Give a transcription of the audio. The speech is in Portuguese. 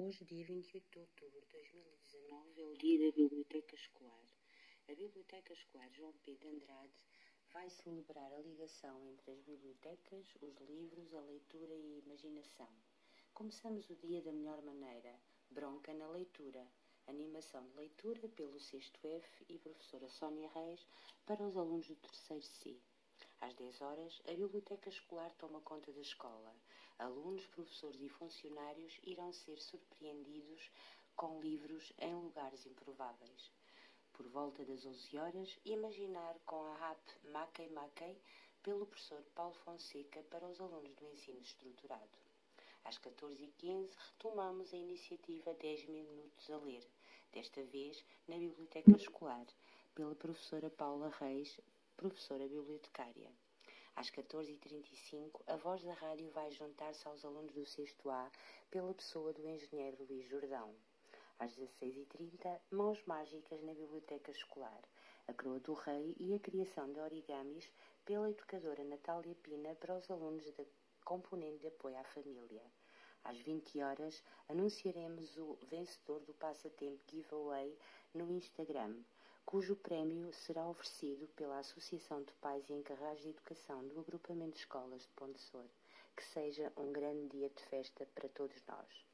Hoje, dia 28 de outubro de 2019, é o dia da Biblioteca Escolar. A Biblioteca Escolar João P. de Andrade vai celebrar a ligação entre as bibliotecas, os livros, a leitura e a imaginação. Começamos o dia da melhor maneira, bronca na leitura, animação de leitura pelo 6 F e professora Sónia Reis para os alunos do terceiro C. Às 10 horas, a biblioteca escolar toma conta da escola. Alunos, professores e funcionários irão ser surpreendidos com livros em lugares improváveis. Por volta das 11 horas, imaginar com a rap Maquei Maquei pelo professor Paulo Fonseca para os alunos do ensino estruturado. Às 14h15, retomamos a iniciativa 10 minutos a ler, desta vez na biblioteca escolar, pela professora Paula Reis, professora bibliotecária. Às 14h35, a voz da rádio vai juntar-se aos alunos do 6 A pela pessoa do engenheiro Luís Jordão. Às 16h30, Mãos Mágicas na Biblioteca Escolar, a Croa do Rei e a criação de origamis pela educadora Natália Pina para os alunos da componente de apoio à família. Às 20 horas, anunciaremos o vencedor do passatempo giveaway no Instagram cujo prémio será oferecido pela Associação de Pais e Encarregados de Educação do Agrupamento de Escolas de Pontessor. Que seja um grande dia de festa para todos nós.